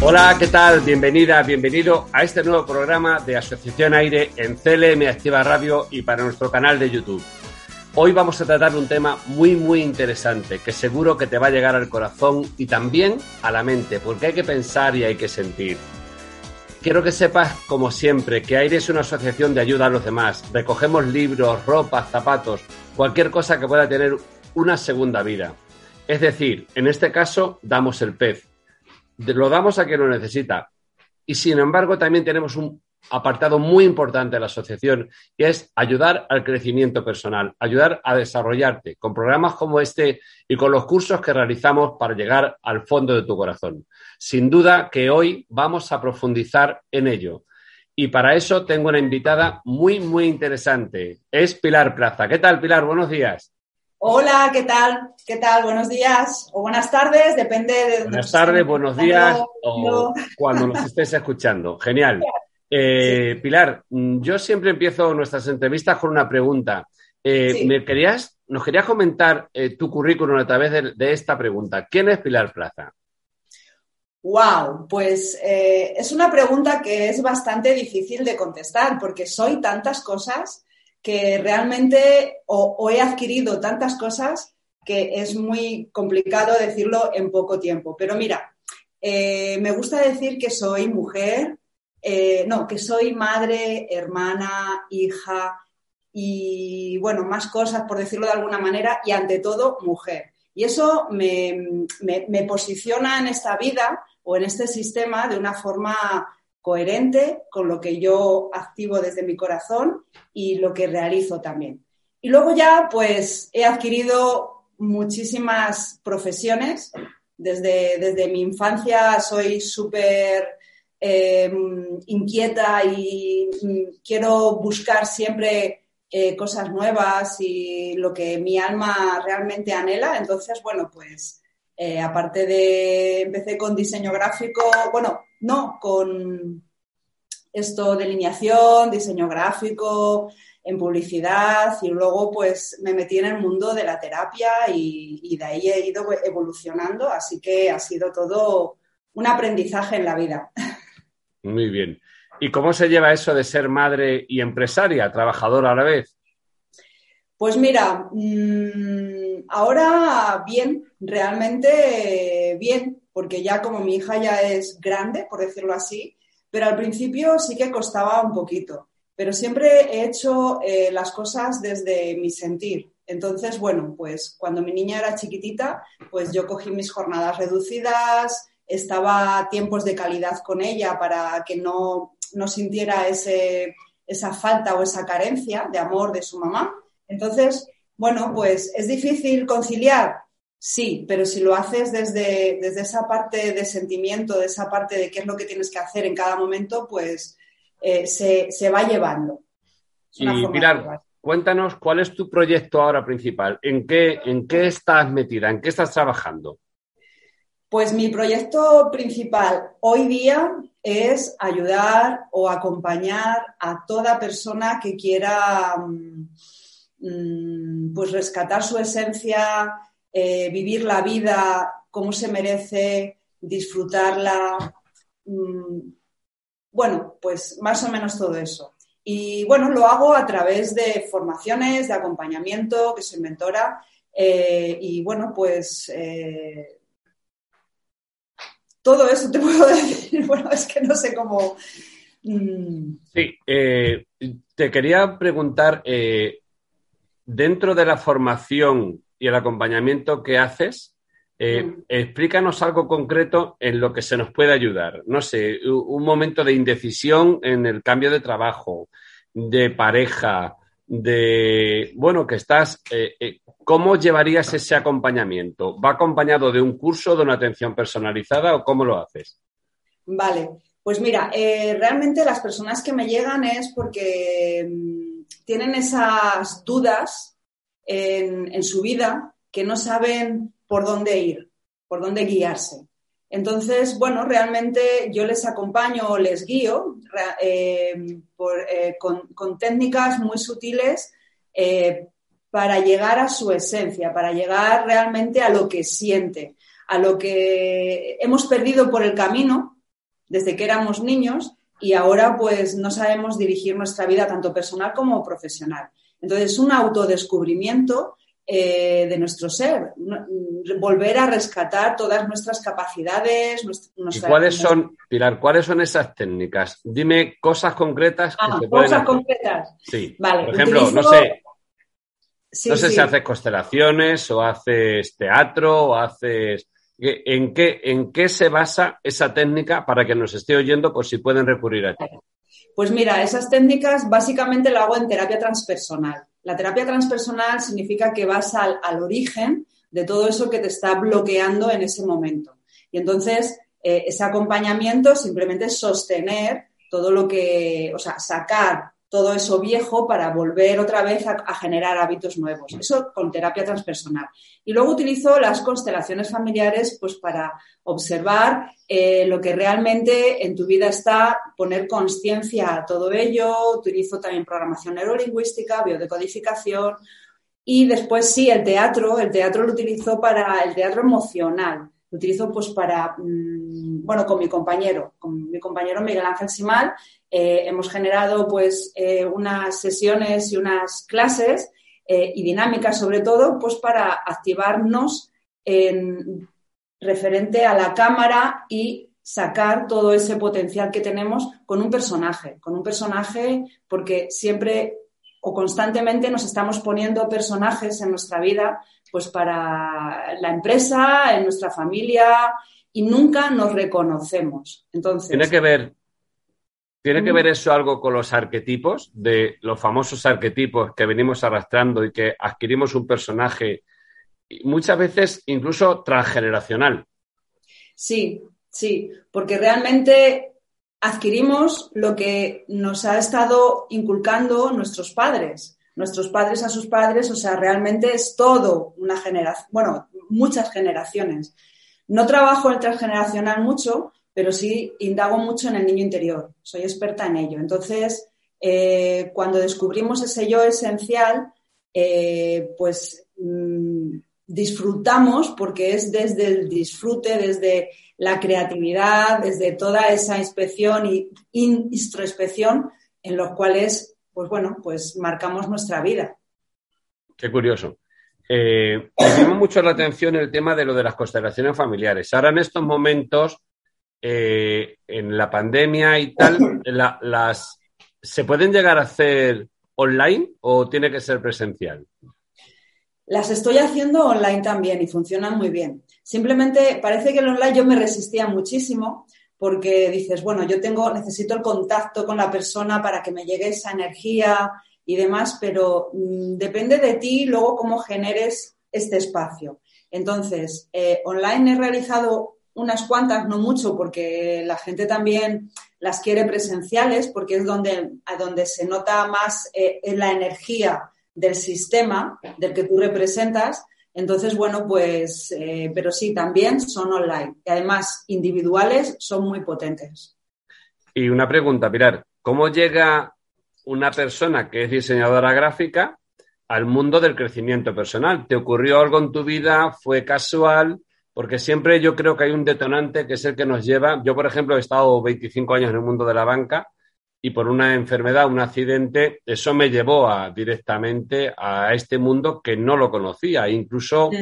Hola, ¿qué tal? Bienvenida, bienvenido a este nuevo programa de Asociación Aire en CLM Activa Radio y para nuestro canal de YouTube. Hoy vamos a tratar un tema muy, muy interesante que seguro que te va a llegar al corazón y también a la mente, porque hay que pensar y hay que sentir. Quiero que sepas, como siempre, que Aire es una asociación de ayuda a los demás. Recogemos libros, ropa, zapatos, cualquier cosa que pueda tener una segunda vida. Es decir, en este caso, damos el pez lo damos a quien lo necesita. Y sin embargo, también tenemos un apartado muy importante de la asociación y es ayudar al crecimiento personal, ayudar a desarrollarte con programas como este y con los cursos que realizamos para llegar al fondo de tu corazón. Sin duda que hoy vamos a profundizar en ello. Y para eso tengo una invitada muy, muy interesante. Es Pilar Plaza. ¿Qué tal, Pilar? Buenos días. Hola, ¿qué tal? ¿Qué tal? Buenos días o buenas tardes, depende de... Buenas tardes, buenos días o cuando nos estés escuchando. Genial. Eh, Pilar, mm, yo siempre empiezo nuestras entrevistas con una pregunta. Eh, ¿me querías, ¿Nos querías comentar eh, tu currículum a través de, esta pregunta? ¿Quién es Pilar Plaza? Wow, pues es una pregunta que es bastante difícil de contestar porque soy tantas cosas que realmente o, he adquirido tantas cosas que es muy complicado decirlo en poco tiempo. Pero mira, eh, me gusta decir que soy mujer, eh, no, que soy madre, hermana, hija y, bueno, más cosas, por decirlo de alguna manera, y ante todo, mujer. Y eso me, me posiciona en esta vida o en este sistema de una forma coherente con lo que yo activo desde mi corazón y lo que realizo también. Y luego ya, pues, he adquirido muchísimas profesiones. Desde, desde mi infancia soy súper em, inquieta y mm, quiero buscar siempre eh, cosas nuevas y lo que mi alma realmente anhela. Entonces, bueno, pues eh, aparte de, empecé con diseño gráfico, bueno, no, con esto delineación, diseño gráfico, en publicidad y luego pues me metí en el mundo de la terapia y, de ahí he ido evolucionando, así que ha sido todo un aprendizaje en la vida. Muy bien. ¿Y cómo se lleva eso de ser madre y empresaria, trabajadora a la vez? Pues mira, mm, ahora bien, realmente bien, porque ya como mi hija ya es grande, por decirlo así, pero al principio sí que costaba un poquito pero siempre he hecho eh, las cosas desde mi sentir. Entonces, bueno, pues cuando mi niña era chiquitita, pues yo cogí mis jornadas reducidas, estaba tiempos de calidad con ella para que no, no sintiera ese, esa falta o esa carencia de amor de su mamá. Entonces, bueno, pues es difícil conciliar, sí, pero si lo haces desde, desde esa parte de sentimiento, de esa parte de qué es lo que tienes que hacer en cada momento, pues eh, se, va llevando. Y Pilar, cuéntanos cuál es tu proyecto ahora principal, ¿En qué, en qué estás metida, en qué estás trabajando. Pues mi proyecto principal hoy día es ayudar o acompañar a toda persona que quiera mm, pues rescatar su esencia, eh, vivir la vida como se merece, disfrutarla, mm, bueno, pues más o menos todo eso. Y bueno, lo hago a través de formaciones, de acompañamiento, que soy mentora. Eh, y bueno, pues eh, todo eso te puedo decir. Bueno, es que no sé cómo. Mm. Sí, te quería preguntar, dentro de la formación y el acompañamiento que haces, eh, explícanos algo concreto en lo que se nos puede ayudar. No sé, un momento de indecisión en el cambio de trabajo, de pareja, de, bueno, que estás, eh, eh, ¿cómo llevarías ese acompañamiento? ¿Va acompañado de un curso, de una atención personalizada o cómo lo haces? Vale, pues mira, realmente las personas que me llegan es porque mm, tienen esas dudas en, su vida que no saben por dónde ir, por dónde guiarse. Entonces, bueno, realmente yo les acompaño o les guío eh, eh, con, técnicas muy sutiles eh, para llegar a su esencia, para llegar realmente a lo que siente, a lo que hemos perdido por el camino desde que éramos niños y ahora pues no sabemos dirigir nuestra vida tanto personal como profesional. Entonces, un autodescubrimiento eh, de nuestro ser, volver a rescatar todas nuestras capacidades. ¿Y cuáles son, Pilar, cuáles son esas técnicas? Dime cosas concretas que ah, Cosas concretas. Sí. Vale, Por ejemplo, no sé. no sé si haces constelaciones o haces teatro o haces. ¿En qué, ¿En qué se basa esa técnica para que nos esté oyendo por si pueden recurrir a ti? Pues mira, esas técnicas básicamente lo hago en terapia transpersonal. La terapia transpersonal significa que vas al, origen de todo eso que te está bloqueando en ese momento. Y entonces, eh, ese acompañamiento simplemente es sostener todo lo que, o sea, sacar todo eso viejo para volver otra vez a, generar hábitos nuevos. Eso con terapia transpersonal. Y luego utilizo las constelaciones familiares pues para observar eh, lo que realmente en tu vida está, poner conciencia a todo ello. Utilizo también programación neurolingüística, biodecodificación. Y después sí, el teatro, el teatro lo utilizo para el teatro emocional. Lo utilizo pues para, mm, bueno, con mi compañero, con mi compañero Miguel Ángel Simal, eh, hemos generado pues eh, unas sesiones y unas clases eh, y dinámicas sobre todo pues para activarnos en referente a la cámara y sacar todo ese potencial que tenemos con un personaje, con un personaje porque siempre o constantemente nos estamos poniendo personajes en nuestra vida pues para la empresa, en nuestra familia y nunca nos reconocemos. Entonces, tiene que ver ¿Tiene que ver eso algo con los arquetipos, de los famosos arquetipos que venimos arrastrando y que adquirimos un personaje muchas veces incluso transgeneracional? Sí, sí, porque realmente adquirimos lo que nos ha estado inculcando nuestros padres, nuestros padres a sus padres, o sea, realmente es todo una generación, bueno, muchas generaciones. No trabajo el transgeneracional mucho, pero sí indago mucho en el niño interior, soy experta en ello. Entonces, eh, cuando descubrimos ese yo esencial, eh, pues mm, disfrutamos porque es desde el disfrute, desde la creatividad, desde toda esa inspección y introspección en los cuales, pues bueno, pues marcamos nuestra vida. Qué curioso. Eh, me mucho la atención el tema de lo de las constelaciones familiares. Ahora en estos momentos eh, en la pandemia y tal, las, ¿se pueden llegar a hacer online o tiene que ser presencial? Las estoy haciendo online también y funcionan muy bien. Simplemente parece que el online yo me resistía muchísimo porque dices, bueno, yo tengo, necesito el contacto con la persona para que me llegue esa energía y demás, pero mm, depende de ti luego cómo generes este espacio. Entonces, eh, online he realizado unas cuantas, no mucho, porque la gente también las quiere presenciales, porque es donde, a donde se nota más eh, la energía del sistema del que tú representas. Entonces, bueno, pues, eh, pero sí, también son online. Y además, individuales son muy potentes. Y una pregunta, Pilar, ¿cómo llega una persona que es diseñadora gráfica al mundo del crecimiento personal? ¿Te ocurrió algo en tu vida? ¿Fue casual? Porque siempre yo creo que hay un detonante que es el que nos lleva. Yo, por ejemplo, he estado 25 años en el mundo de la banca y por una enfermedad, un accidente, eso me llevó a, directamente a este mundo que no lo conocía, e incluso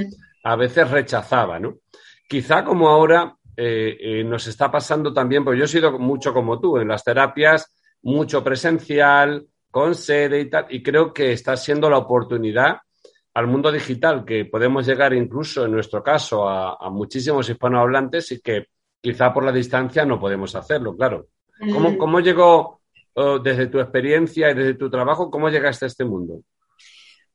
a veces rechazaba, ¿no? Quizá como ahora eh, eh, nos está pasando también, porque yo he sido mucho como tú, en las terapias, mucho presencial, con sede y tal, y creo que está siendo la oportunidad al mundo digital, que podemos llegar incluso en nuestro caso a, muchísimos hispanohablantes y que quizá por la distancia no podemos hacerlo, claro. ¿Cómo, llegó desde tu experiencia y desde tu trabajo, cómo llegaste a este mundo?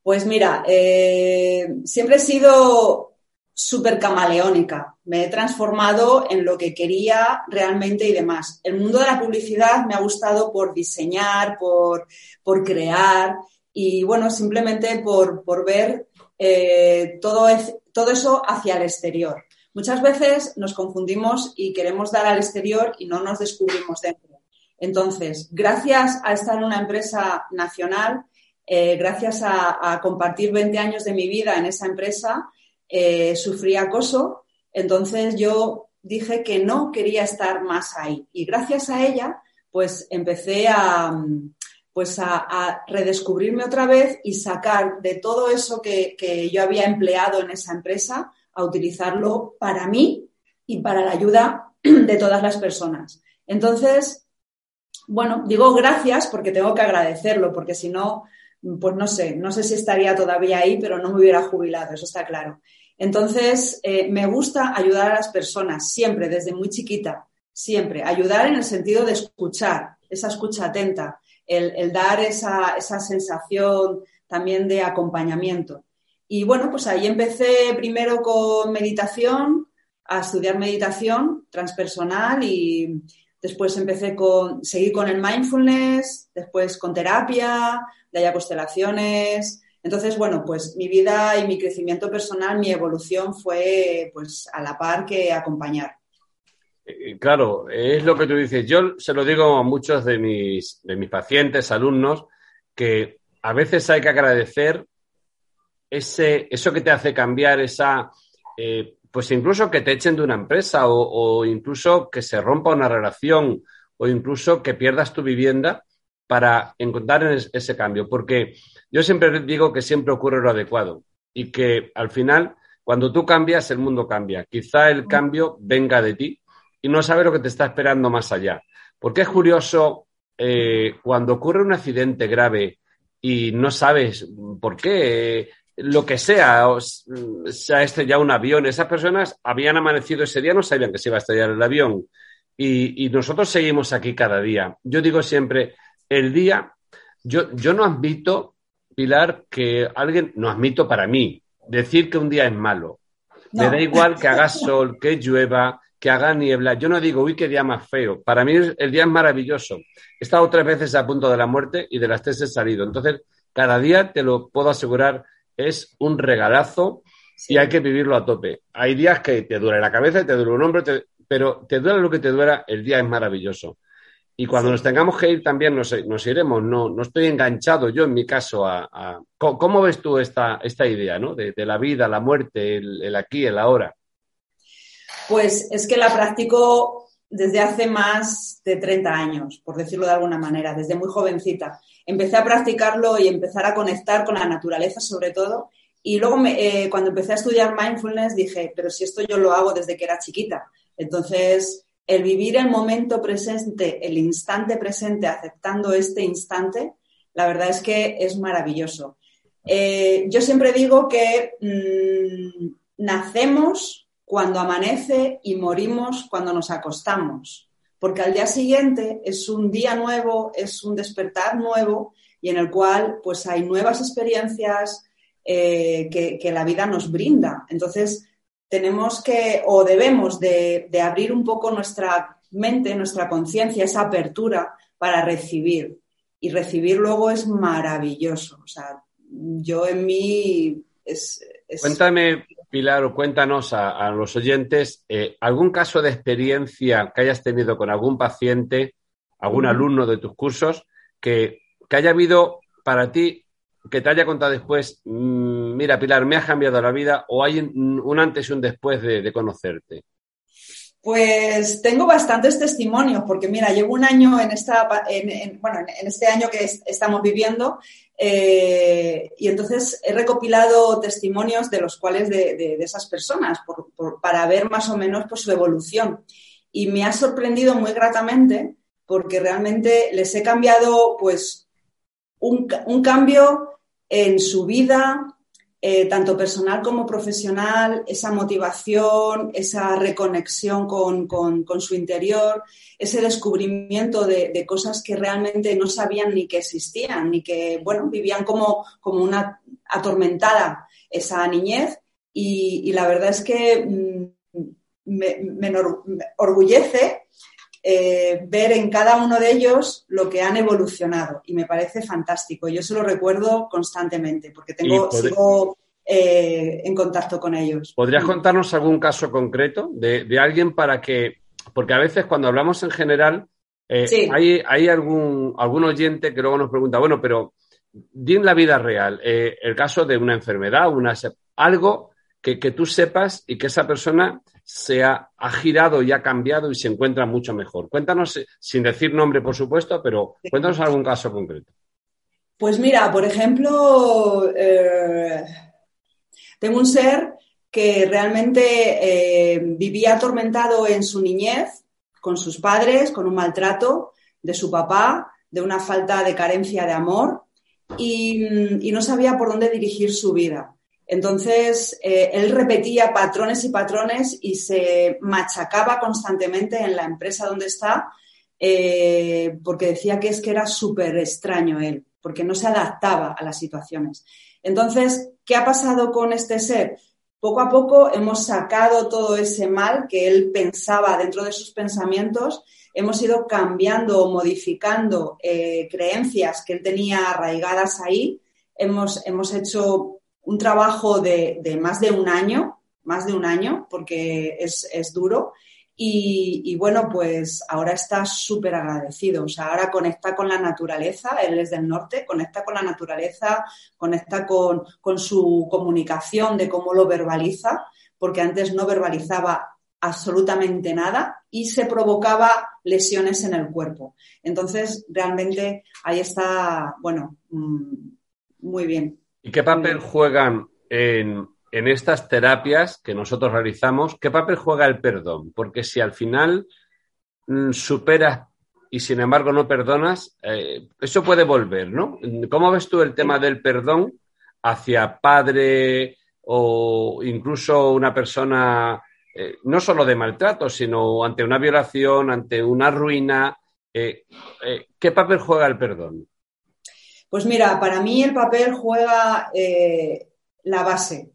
Pues mira, eh, siempre he sido súper camaleónica. Me he transformado en lo que quería realmente y demás. El mundo de la publicidad me ha gustado por diseñar, por, crear y bueno, simplemente por, ver eh, todo, todo eso hacia el exterior. Muchas veces nos confundimos y queremos dar al exterior y no nos descubrimos dentro. Entonces, gracias a estar en una empresa nacional, eh, gracias a, compartir 20 años de mi vida en esa empresa, eh, sufrí acoso. Entonces yo dije que no quería estar más ahí. Y gracias a ella, pues empecé a, pues a, redescubrirme otra vez y sacar de todo eso que, yo había empleado en esa empresa, a utilizarlo para mí y para la ayuda de todas las personas. Entonces, bueno, digo gracias porque tengo que agradecerlo, porque si no, pues no sé, no sé si estaría todavía ahí, pero no me hubiera jubilado, eso está claro. Entonces, eh, me gusta ayudar a las personas, siempre, desde muy chiquita, siempre. Ayudar en el sentido de escuchar, esa escucha atenta, el, dar esa, esa, sensación también de acompañamiento. Y bueno, pues ahí empecé primero con meditación, a estudiar meditación transpersonal y después empecé con, seguir con el mindfulness, después con terapia, de allá constelaciones. Entonces, bueno, pues mi vida y mi crecimiento personal, mi evolución fue pues a la par que acompañar. Eh, claro, es lo que tú dices. Yo se lo digo a muchos de mis, de mis pacientes, alumnos, que a veces hay que agradecer ese, eso que te hace cambiar, esa, eh, pues incluso que te echen de una empresa o, o, incluso que se rompa una relación o incluso que pierdas tu vivienda para encontrar ese cambio, porque yo siempre digo que siempre ocurre lo adecuado y que al final, cuando tú cambias, el mundo cambia. Quizá el cambio venga de ti y no sabes lo que te está esperando más allá. Porque es curioso eh, cuando ocurre un accidente grave y no sabes por qué, lo que sea, se ha estrellado un avión, esas personas habían amanecido ese día, no sabían que se iba a estrellar el avión. y nosotros seguimos aquí cada día. Yo digo siempre, el día, yo, yo no admito, Pilar, que alguien, no admito para mí, decir que un día es malo. Me da igual que haga sol, que llueva, que haga niebla. Yo no digo, uy, qué día más feo. Para mí el día es maravilloso. He estado tres veces a punto de la muerte y de las tres he salido. Entonces, cada día, te lo puedo asegurar, es un regalazo y hay que vivirlo a tope. Hay días que te duele la cabeza, te duele un hombro, pero te duele lo que te duela, el día es maravilloso. Y cuando nos tengamos que ir también nos, iremos. No, no estoy enganchado yo en mi caso a... ¿cómo, ves tú esta, esta idea ¿no? de, la vida, la muerte, el, aquí, el ahora? Pues es que la practico desde hace más de 30 años, por decirlo de alguna manera, desde muy jovencita. Empecé a practicarlo y empezar a conectar con la naturaleza sobre todo. Y luego eh, cuando empecé a estudiar mindfulness dije, pero si esto yo lo hago desde que era chiquita. Entonces el vivir el momento presente, el instante presente, aceptando este instante, la verdad es que es maravilloso. Eh, yo siempre digo que mm, nacemos cuando amanece y morimos cuando nos acostamos, porque al día siguiente es un día nuevo, es un despertar nuevo y en el cual pues hay nuevas experiencias eh, que, la vida nos brinda. Entonces, tenemos que o debemos de, abrir un poco nuestra mente, nuestra conciencia, esa apertura para recibir. Y recibir luego es maravilloso. O sea, yo en mí es... Cuéntame, Pilar, cuéntanos a, los oyentes eh, algún caso de experiencia que hayas tenido con algún paciente, algún alumno de tus cursos, que, que haya habido para ti que te haya contado después, mm, mira, Pilar, me ha cambiado la vida o hay un antes y un después de, conocerte? Pues tengo bastantes testimonios, porque mira, llevo un año en, esta, en, bueno, en este año que estamos viviendo eh, y entonces he recopilado testimonios de los cuales de, esas personas para ver más o menos pues, su evolución. Y me ha sorprendido muy gratamente porque realmente les he cambiado pues un, un cambio en su vida, eh, tanto personal como profesional, esa motivación, esa reconexión con, su interior, ese descubrimiento de, cosas que realmente no sabían ni que existían, ni que, bueno, vivían como, como una atormentada esa niñez. Y, la verdad es que mm, me, orgullece eh, ver en cada uno de ellos lo que han evolucionado y me parece fantástico. Yo se lo recuerdo constantemente porque tengo, sigo eh, en contacto con ellos. ¿Podrías contarnos algún caso concreto de, alguien para que, porque a veces cuando hablamos en general, eh, hay, hay algún, algún oyente que luego nos pregunta, bueno, pero di en la vida real el caso de una enfermedad, una, algo que, que tú sepas y que esa persona se ha, girado y ha cambiado y se encuentra mucho mejor. Cuéntanos, eh, sin decir nombre, por supuesto, pero cuéntanos algún caso concreto. Pues mira, por ejemplo, eh, tengo un ser que realmente eh, vivía atormentado en su niñez con sus padres, con un maltrato de su papá, de una falta de carencia de amor y no sabía por dónde dirigir su vida. Entonces, eh, él repetía patrones y patrones y se machacaba constantemente en la empresa donde está eh, porque decía que es que era súper extraño él, porque no se adaptaba a las situaciones. Entonces, ¿qué ha pasado con este ser? Poco a poco hemos sacado todo ese mal que él pensaba dentro de sus pensamientos, hemos ido cambiando o modificando eh, creencias que él tenía arraigadas ahí, hemos, hemos hecho un trabajo de, más de un año, más de un año, porque es, duro. Y, bueno, pues ahora está súper agradecido. O sea, ahora conecta con la naturaleza, él es del norte, conecta con la naturaleza, conecta con, con su comunicación de cómo lo verbaliza, porque antes no verbalizaba absolutamente nada y se provocaba lesiones en el cuerpo. Entonces, realmente ahí está, bueno, mm, muy bien. ¿Y qué papel juegan en, estas terapias que nosotros realizamos? ¿Qué papel juega el perdón? Porque si al final mm, superas y sin embargo no perdonas, eh, eso puede volver, ¿no? ¿Cómo ves tú el tema del perdón hacia padre o incluso una persona, eh, no solo de maltrato, sino ante una violación, ante una ruina? Eh, ¿Qué papel juega el perdón? Pues mira, para mí el papel juega eh, la base.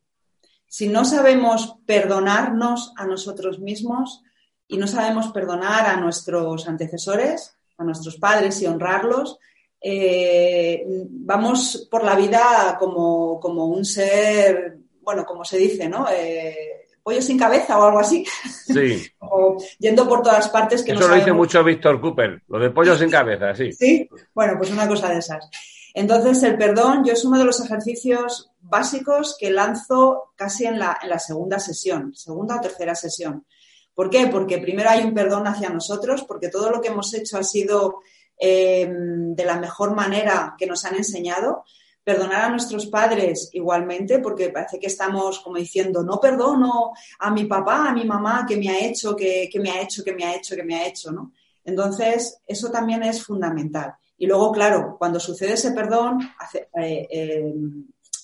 Si no sabemos perdonarnos a nosotros mismos y no sabemos perdonar a nuestros antecesores, a nuestros padres y honrarlos, eh, vamos por la vida como, un ser, bueno, como se dice, ¿no? Eh, pollo sin cabeza o algo así. Sí. o yendo por todas partes que Eso lo dice mucho Víctor Cooper, lo de pollo sin cabeza, sí. Sí, bueno, pues una cosa de esas. Entonces, el perdón, yo es uno de los ejercicios básicos que lanzo casi en la, segunda sesión, segunda o tercera sesión. ¿Por qué? Porque primero hay un perdón hacia nosotros, porque todo lo que hemos hecho ha sido eh, de la mejor manera que nos han enseñado. Perdonar a nuestros padres igualmente, porque parece que estamos como diciendo, no perdono a mi papá, a mi mamá, que me ha hecho, que, que me ha hecho, que me ha hecho, que me ha hecho, ¿no? Entonces, eso también es fundamental. Y luego, claro, cuando sucede ese perdón, eh, eh,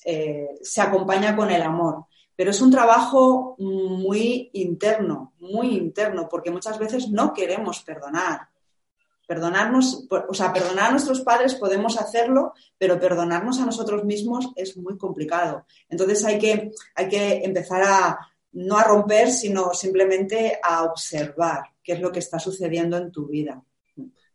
eh, se acompaña con el amor. Pero es un trabajo muy interno, muy interno, porque muchas veces no queremos perdonar. Perdonarnos, o sea, perdonar a nuestros padres podemos hacerlo, pero perdonarnos a nosotros mismos es muy complicado. Entonces hay que, hay que empezar a no a romper, sino simplemente a observar qué es lo que está sucediendo en tu vida.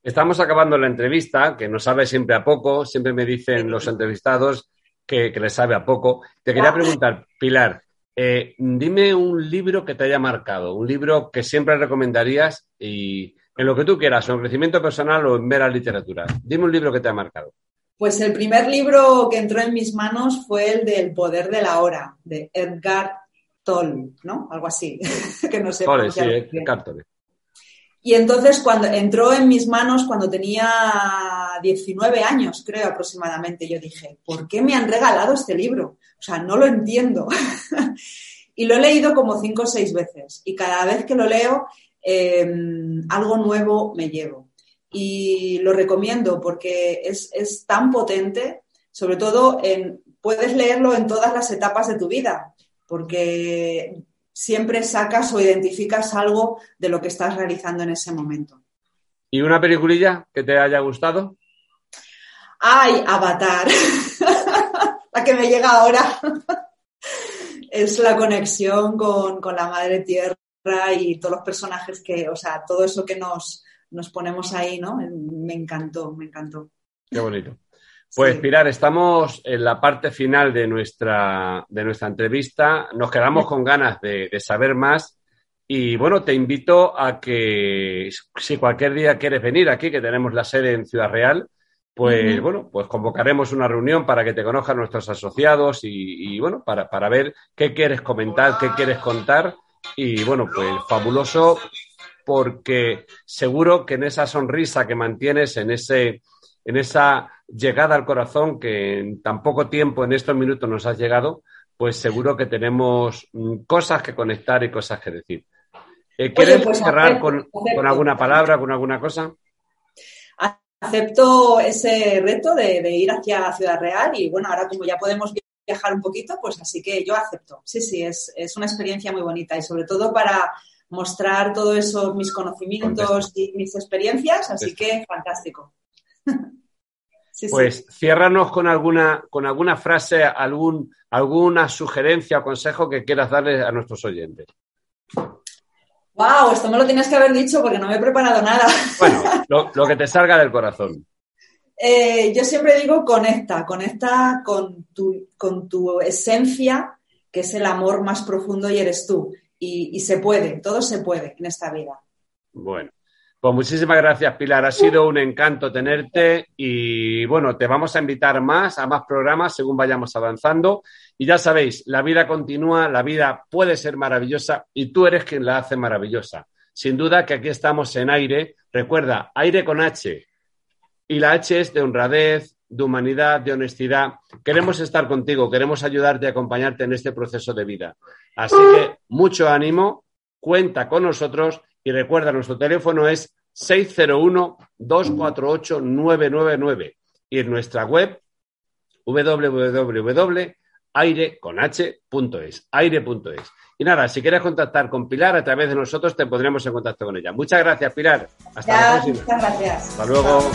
Estamos acabando la entrevista, que nos sabe siempre a poco, siempre me dicen los entrevistados que, les sabe a poco. Te quería preguntar, Pilar, eh, dime un libro que te haya marcado, un libro que siempre recomendarías y en lo que tú quieras, en crecimiento personal o en ver a literatura. Dime un libro que te haya marcado. Pues el primer libro que entró en mis manos fue el del Poder de la Hora, de Edgar Toll, ¿no? Algo así, que no sé. Tolle, sí, Edgar Tolle. Y entonces cuando entró en mis manos cuando tenía 19 años, creo aproximadamente, yo dije, ¿por qué me han regalado este libro? O sea, no lo entiendo. y lo he leído como cinco o seis veces y cada vez que lo leo, em, algo nuevo me llevo. Y lo recomiendo porque es, es tan potente, sobre todo en puedes leerlo en todas las etapas de tu vida, porque siempre sacas o identificas algo de lo que estás realizando en ese momento. ¿Y una peliculilla que te haya gustado? ¡Ay, Avatar! la que me llega ahora. es la conexión con, la Madre Tierra y todos los personajes que, o sea, todo eso que nos, nos ponemos ahí, ¿no? Me encantó, me encantó. Qué bonito. Pues Pilar, estamos en la parte final de nuestra, de nuestra entrevista. Nos quedamos con ganas de, saber más. Y bueno, te invito a que si cualquier día quieres venir aquí, que tenemos la sede en Ciudad Real, pues bueno, pues convocaremos una reunión para que te conozcan nuestros asociados y, bueno, para, para, ver qué quieres comentar, qué quieres contar. Y bueno, pues fabuloso porque seguro que en esa sonrisa que mantienes, en, ese, en esa llegada al corazón que en tan poco tiempo, en estos minutos nos has llegado, pues seguro que tenemos mm, cosas que conectar y cosas que decir. Eh, ¿Quieres pues cerrar con, con, alguna palabra, con alguna cosa? acepto ese reto de, ir hacia Ciudad Real y bueno, ahora como ya podemos viajar un poquito, pues así que yo acepto. Sí, sí, es, una experiencia muy bonita y sobre todo para mostrar todo eso, mis conocimientos y mis experiencias, así que fantástico. pues ciérranos con alguna, con alguna frase, algún, alguna sugerencia o consejo que quieras darle a nuestros oyentes. Wow, esto me lo tienes que haber dicho porque no me he preparado nada. Bueno, lo, que te salga del corazón. Eh, yo siempre digo conecta, conecta con tu, con tu esencia, que es el amor más profundo y eres tú. y se puede, todo se puede en esta vida. Bueno, pues muchísimas gracias, Pilar. Ha sido un encanto tenerte y bueno, te vamos a invitar más a más programas según vayamos avanzando. Y ya sabéis, la vida continúa, la vida puede ser maravillosa y tú eres quien la hace maravillosa. Sin duda que aquí estamos en aire. Recuerda, aire con H. Y la H es de honradez, de humanidad, de honestidad. Queremos estar contigo, queremos ayudarte y acompañarte en este proceso de vida. Así que mucho ánimo, cuenta con nosotros y recuerda, nuestro teléfono es 601-248-999 y en nuestra web www.aireconh.es, aire.es. Y nada, si quieres contactar con Pilar a través de nosotros, te pondremos en contacto con ella. Muchas gracias, Pilar. Hasta la próxima. Muchas gracias. Hasta luego.